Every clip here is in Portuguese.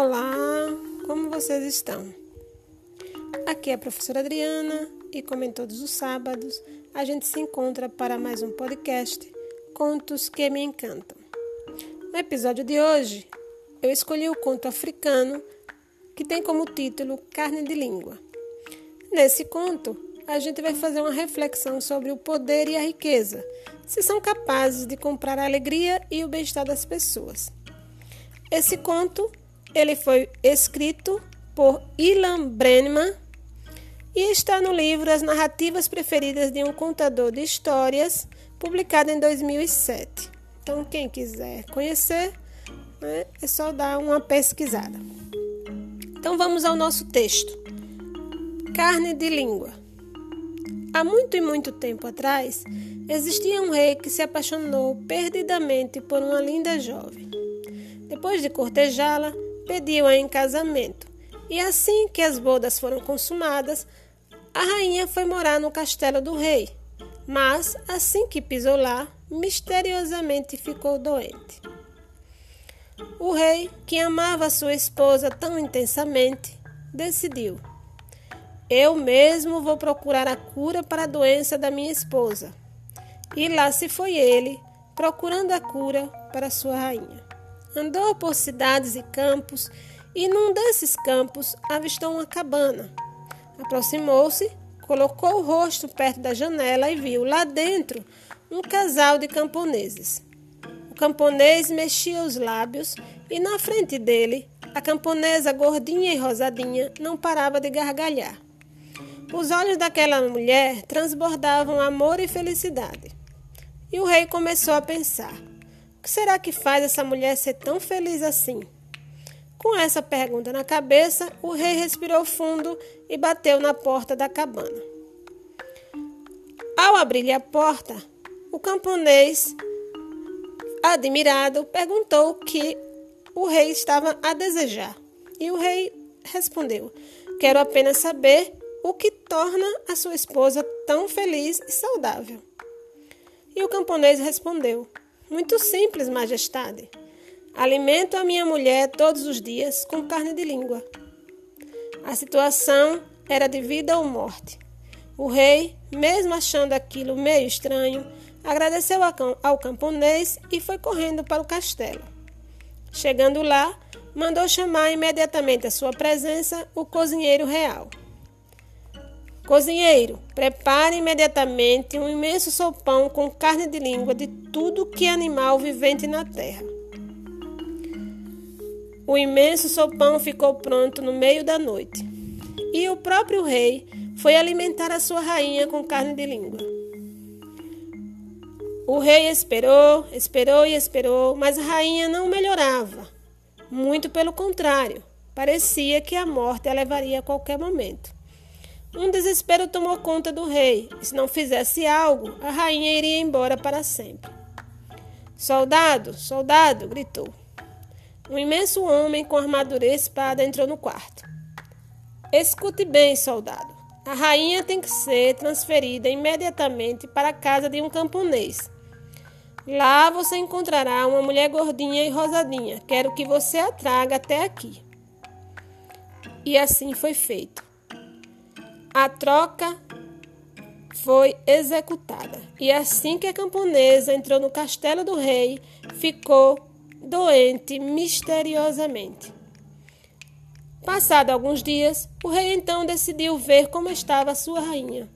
Olá, como vocês estão? Aqui é a professora Adriana e, como em todos os sábados, a gente se encontra para mais um podcast Contos que me encantam. No episódio de hoje, eu escolhi o conto africano que tem como título Carne de Língua. Nesse conto, a gente vai fazer uma reflexão sobre o poder e a riqueza, se são capazes de comprar a alegria e o bem-estar das pessoas. Esse conto ele foi escrito por Ilan Brenneman e está no livro As Narrativas Preferidas de um Contador de Histórias, publicado em 2007. Então, quem quiser conhecer, né, é só dar uma pesquisada. Então, vamos ao nosso texto. Carne de língua. Há muito e muito tempo atrás, existia um rei que se apaixonou perdidamente por uma linda jovem. Depois de cortejá-la, pediu-a em casamento. E assim que as bodas foram consumadas, a rainha foi morar no castelo do rei. Mas, assim que pisou lá, misteriosamente ficou doente. O rei, que amava sua esposa tão intensamente, decidiu: Eu mesmo vou procurar a cura para a doença da minha esposa. E lá se foi ele, procurando a cura para sua rainha. Andou por cidades e campos, e num desses campos avistou uma cabana. Aproximou-se, colocou o rosto perto da janela e viu lá dentro um casal de camponeses. O camponês mexia os lábios e na frente dele, a camponesa gordinha e rosadinha não parava de gargalhar. Os olhos daquela mulher transbordavam amor e felicidade. E o rei começou a pensar: que será que faz essa mulher ser tão feliz assim? Com essa pergunta na cabeça, o rei respirou fundo e bateu na porta da cabana. Ao abrir-lhe a porta, o camponês, admirado, perguntou o que o rei estava a desejar. E o rei respondeu: Quero apenas saber o que torna a sua esposa tão feliz e saudável. E o camponês respondeu: muito simples, majestade. Alimento a minha mulher todos os dias com carne de língua. A situação era de vida ou morte. O rei, mesmo achando aquilo meio estranho, agradeceu ao camponês e foi correndo para o castelo. Chegando lá, mandou chamar imediatamente à sua presença o cozinheiro real. Cozinheiro, prepare imediatamente um imenso sopão com carne de língua de tudo que é animal vivente na terra. O imenso sopão ficou pronto no meio da noite. E o próprio rei foi alimentar a sua rainha com carne de língua. O rei esperou, esperou e esperou, mas a rainha não melhorava. Muito pelo contrário, parecia que a morte a levaria a qualquer momento. Um desespero tomou conta do rei, se não fizesse algo, a rainha iria embora para sempre. Soldado, soldado! gritou. Um imenso homem com armadura e espada entrou no quarto. Escute bem, soldado. A rainha tem que ser transferida imediatamente para a casa de um camponês. Lá você encontrará uma mulher gordinha e rosadinha. Quero que você a traga até aqui. E assim foi feito. A troca foi executada. E assim que a camponesa entrou no castelo do rei, ficou doente misteriosamente. Passado alguns dias, o rei então decidiu ver como estava sua rainha.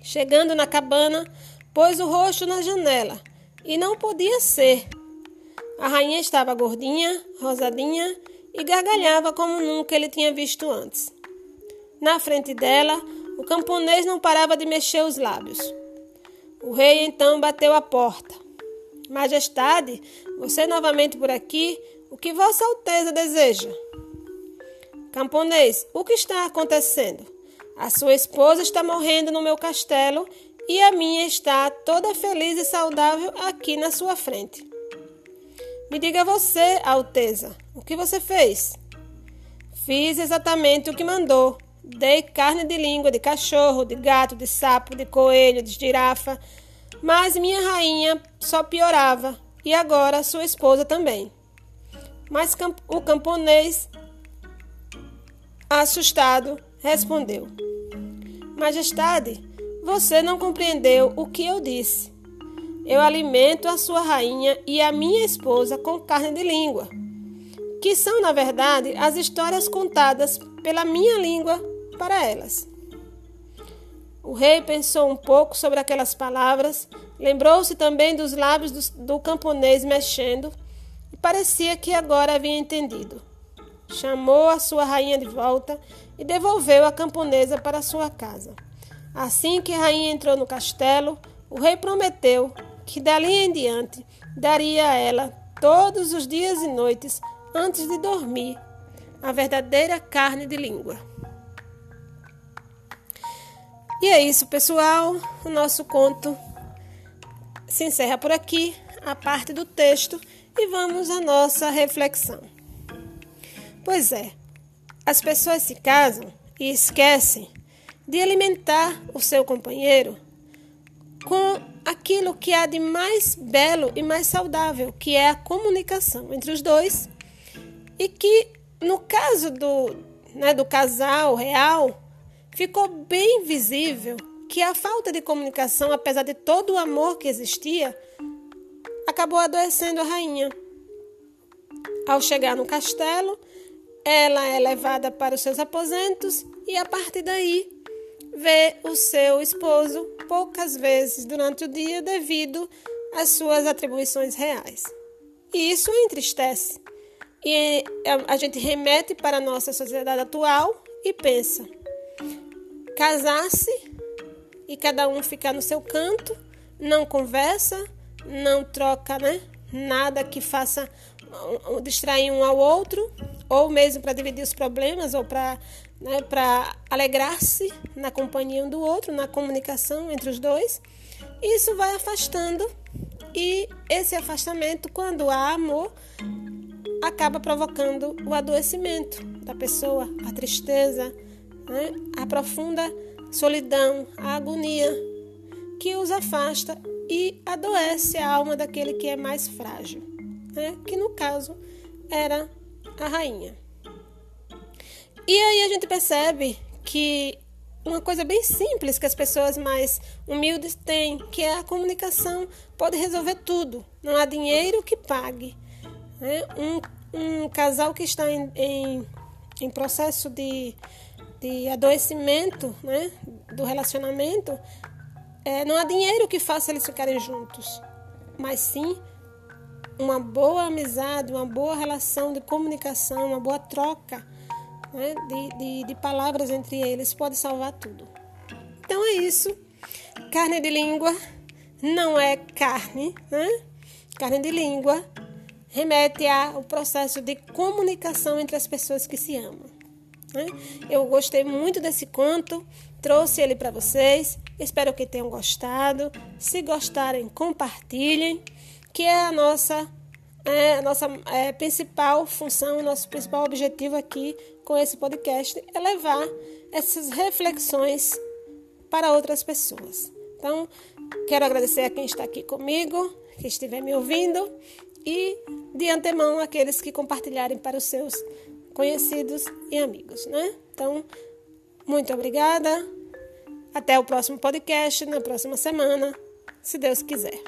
Chegando na cabana, pôs o rosto na janela e não podia ser. A rainha estava gordinha, rosadinha e gargalhava como nunca ele tinha visto antes. Na frente dela, o camponês não parava de mexer os lábios. O rei então bateu a porta. Majestade, você novamente por aqui? O que Vossa Alteza deseja? Camponês, o que está acontecendo? A sua esposa está morrendo no meu castelo e a minha está toda feliz e saudável aqui na sua frente. Me diga você, Alteza, o que você fez? Fiz exatamente o que mandou. Dei carne de língua de cachorro, de gato, de sapo, de coelho, de girafa, mas minha rainha só piorava, e agora sua esposa também. Mas o camponês, assustado, respondeu: Majestade, você não compreendeu o que eu disse. Eu alimento a sua rainha e a minha esposa com carne de língua, que são, na verdade, as histórias contadas pela minha língua para elas. O rei pensou um pouco sobre aquelas palavras, lembrou-se também dos lábios do, do camponês mexendo e parecia que agora havia entendido. Chamou a sua rainha de volta e devolveu a camponesa para sua casa. Assim que a rainha entrou no castelo, o rei prometeu que dali em diante daria a ela todos os dias e noites antes de dormir a verdadeira carne de língua. E é isso, pessoal. O nosso conto se encerra por aqui, a parte do texto, e vamos à nossa reflexão. Pois é, as pessoas se casam e esquecem de alimentar o seu companheiro com aquilo que há de mais belo e mais saudável, que é a comunicação entre os dois, e que no caso do, né, do casal real, ficou bem visível que a falta de comunicação, apesar de todo o amor que existia, acabou adoecendo a rainha. Ao chegar no castelo, ela é levada para os seus aposentos e a partir daí vê o seu esposo poucas vezes durante o dia devido às suas atribuições reais. E isso a entristece. E a gente remete para a nossa sociedade atual e pensa: casar-se e cada um ficar no seu canto, não conversa, não troca né, nada que faça distrair um ao outro, ou mesmo para dividir os problemas, ou para né, alegrar-se na companhia um do outro, na comunicação entre os dois. Isso vai afastando, e esse afastamento, quando há amor, acaba provocando o adoecimento da pessoa, a tristeza né? a profunda solidão, a agonia que os afasta e adoece a alma daquele que é mais frágil, né? que no caso era a rainha. E aí a gente percebe que uma coisa bem simples que as pessoas mais humildes têm, que é a comunicação, pode resolver tudo. Não há dinheiro que pague. Né? Um, um casal que está em, em, em processo de de adoecimento né, do relacionamento, é, não há dinheiro que faça eles ficarem juntos, mas sim uma boa amizade, uma boa relação de comunicação, uma boa troca né, de, de, de palavras entre eles pode salvar tudo. Então é isso. Carne de língua não é carne, né? Carne de língua remete ao processo de comunicação entre as pessoas que se amam. Né? Eu gostei muito desse conto, trouxe ele para vocês. Espero que tenham gostado. Se gostarem, compartilhem, que é a nossa, é, a nossa é, principal função, nosso principal objetivo aqui com esse podcast é levar essas reflexões para outras pessoas. Então, quero agradecer a quem está aqui comigo, que estiver me ouvindo, e de antemão aqueles que compartilharem para os seus conhecidos e amigos, né? Então, muito obrigada. Até o próximo podcast, na próxima semana, se Deus quiser.